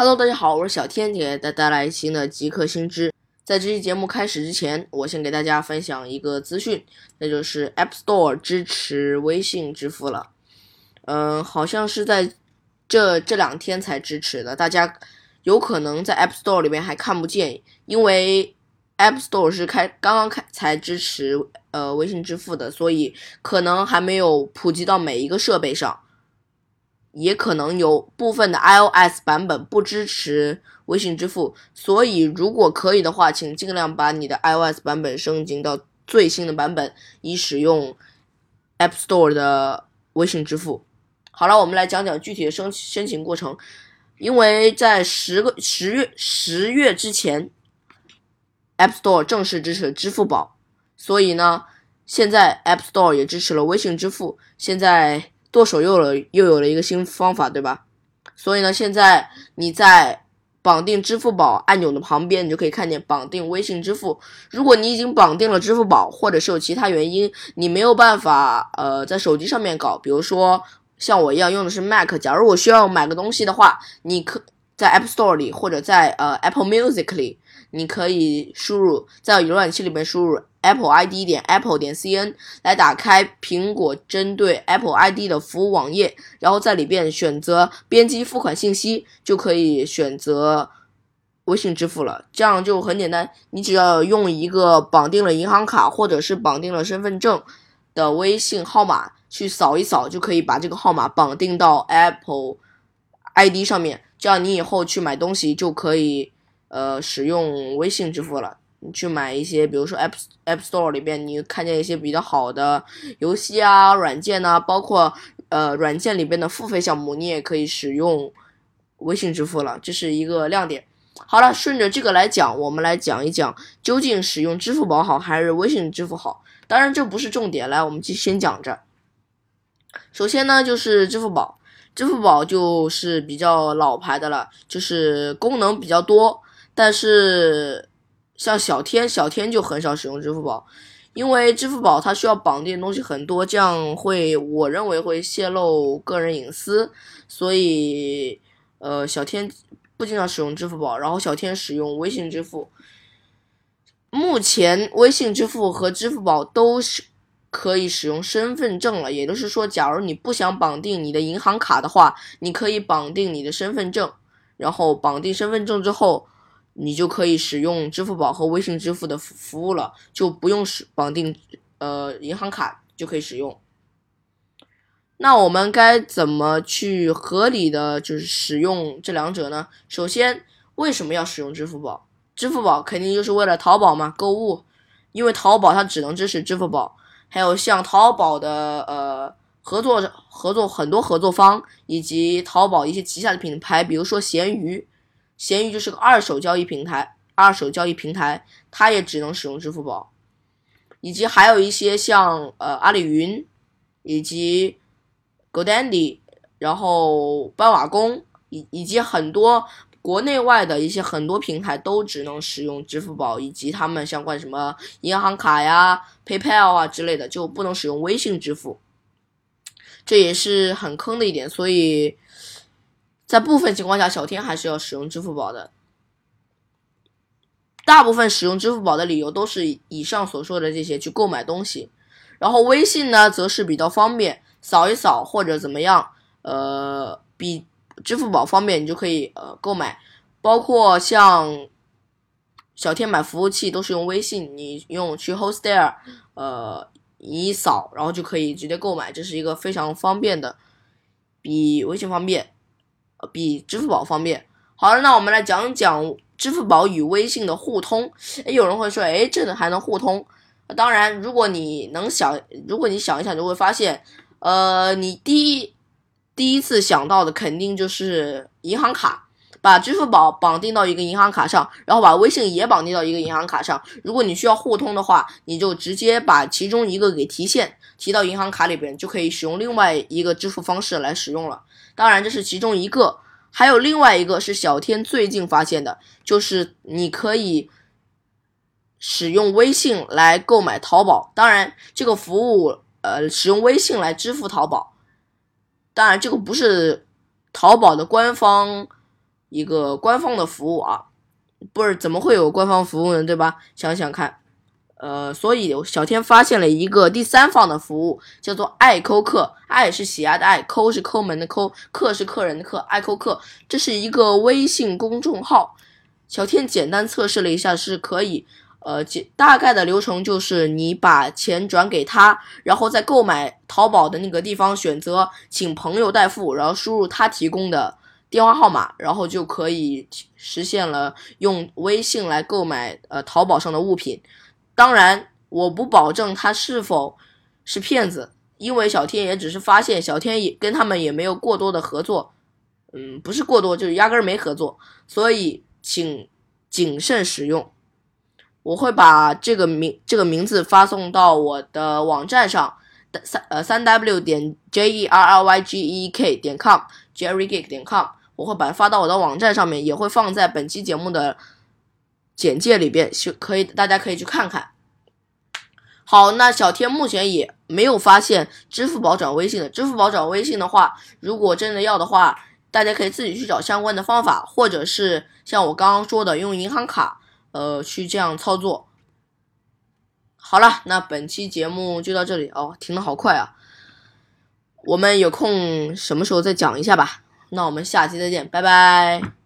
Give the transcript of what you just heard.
Hello，大家好，我是小天，给大家带来新的极客新知。在这期节目开始之前，我先给大家分享一个资讯，那就是 App Store 支持微信支付了。嗯，好像是在这这两天才支持的，大家有可能在 App Store 里面还看不见，因为 App Store 是开刚刚开才支持呃微信支付的，所以可能还没有普及到每一个设备上。也可能有部分的 iOS 版本不支持微信支付，所以如果可以的话，请尽量把你的 iOS 版本升级到最新的版本，以使用 App Store 的微信支付。好了，我们来讲讲具体的申申请过程。因为在十个十月十月之前，App Store 正式支持支付宝，所以呢，现在 App Store 也支持了微信支付。现在。剁手又了又有了一个新方法，对吧？所以呢，现在你在绑定支付宝按钮的旁边，你就可以看见绑定微信支付。如果你已经绑定了支付宝，或者是有其他原因你没有办法呃在手机上面搞，比如说像我一样用的是 Mac，假如我需要买个东西的话，你可在 App Store 里或者在呃 Apple Music 里，你可以输入在浏览器里面输入。Apple ID 点 Apple 点 cn 来打开苹果针对 Apple ID 的服务网页，然后在里边选择编辑付款信息，就可以选择微信支付了。这样就很简单，你只要用一个绑定了银行卡或者是绑定了身份证的微信号码去扫一扫，就可以把这个号码绑定到 Apple ID 上面。这样你以后去买东西就可以呃使用微信支付了。你去买一些，比如说 App App Store 里边，你看见一些比较好的游戏啊、软件呐，包括呃软件里边的付费项目，你也可以使用微信支付了，这是一个亮点。好了，顺着这个来讲，我们来讲一讲究竟使用支付宝好还是微信支付好。当然这不是重点，来我们就先讲着。首先呢，就是支付宝，支付宝就是比较老牌的了，就是功能比较多，但是。像小天，小天就很少使用支付宝，因为支付宝它需要绑定的东西很多，这样会我认为会泄露个人隐私，所以呃小天不经常使用支付宝，然后小天使用微信支付。目前微信支付和支付宝都是可以使用身份证了，也就是说，假如你不想绑定你的银行卡的话，你可以绑定你的身份证，然后绑定身份证之后。你就可以使用支付宝和微信支付的服服务了，就不用使绑定呃银行卡就可以使用。那我们该怎么去合理的就是使用这两者呢？首先，为什么要使用支付宝？支付宝肯定就是为了淘宝嘛，购物，因为淘宝它只能支持支付宝。还有像淘宝的呃合作合作很多合作方，以及淘宝一些旗下的品牌，比如说闲鱼。闲鱼就是个二手交易平台，二手交易平台，它也只能使用支付宝，以及还有一些像呃阿里云，以及 GoDaddy，然后斑瓦工，以以及很多国内外的一些很多平台都只能使用支付宝，以及他们相关什么银行卡呀、PayPal 啊之类的，就不能使用微信支付，这也是很坑的一点，所以。在部分情况下，小天还是要使用支付宝的。大部分使用支付宝的理由都是以上所说的这些去购买东西，然后微信呢，则是比较方便，扫一扫或者怎么样，呃，比支付宝方便，你就可以呃购买。包括像小天买服务器都是用微信，你用去 Hostdare，呃，一扫然后就可以直接购买，这是一个非常方便的，比微信方便。比支付宝方便。好了，那我们来讲讲支付宝与微信的互通。哎，有人会说，哎，这还能互通？当然，如果你能想，如果你想一想，就会发现，呃，你第一第一次想到的肯定就是银行卡，把支付宝绑定到一个银行卡上，然后把微信也绑定到一个银行卡上。如果你需要互通的话，你就直接把其中一个给提现，提到银行卡里边，就可以使用另外一个支付方式来使用了。当然，这是其中一个，还有另外一个是小天最近发现的，就是你可以使用微信来购买淘宝。当然，这个服务呃，使用微信来支付淘宝。当然，这个不是淘宝的官方一个官方的服务啊，不是怎么会有官方服务呢？对吧？想想看，呃，所以小天发现了一个第三方的服务，叫做爱扣客，爱是喜爱的爱，扣是抠门的抠，客是客人的客，爱扣客，这是一个微信公众号。小天简单测试了一下，是可以。呃，简大概的流程就是你把钱转给他，然后在购买淘宝的那个地方选择请朋友代付，然后输入他提供的电话号码，然后就可以实现了用微信来购买呃淘宝上的物品。当然，我不保证他是否是骗子，因为小天也只是发现小天也跟他们也没有过多的合作，嗯，不是过多，就是压根儿没合作，所以请谨慎使用。我会把这个名这个名字发送到我的网站上，三呃三 w 点 j e r r y g e k 点 com，jerrygeek 点 com，我会把它发到我的网站上面，也会放在本期节目的简介里边，是可以大家可以去看看。好，那小天目前也没有发现支付宝转微信的，支付宝转微信的话，如果真的要的话，大家可以自己去找相关的方法，或者是像我刚刚说的用银行卡。呃，去这样操作。好了，那本期节目就到这里哦，停的好快啊！我们有空什么时候再讲一下吧。那我们下期再见，拜拜。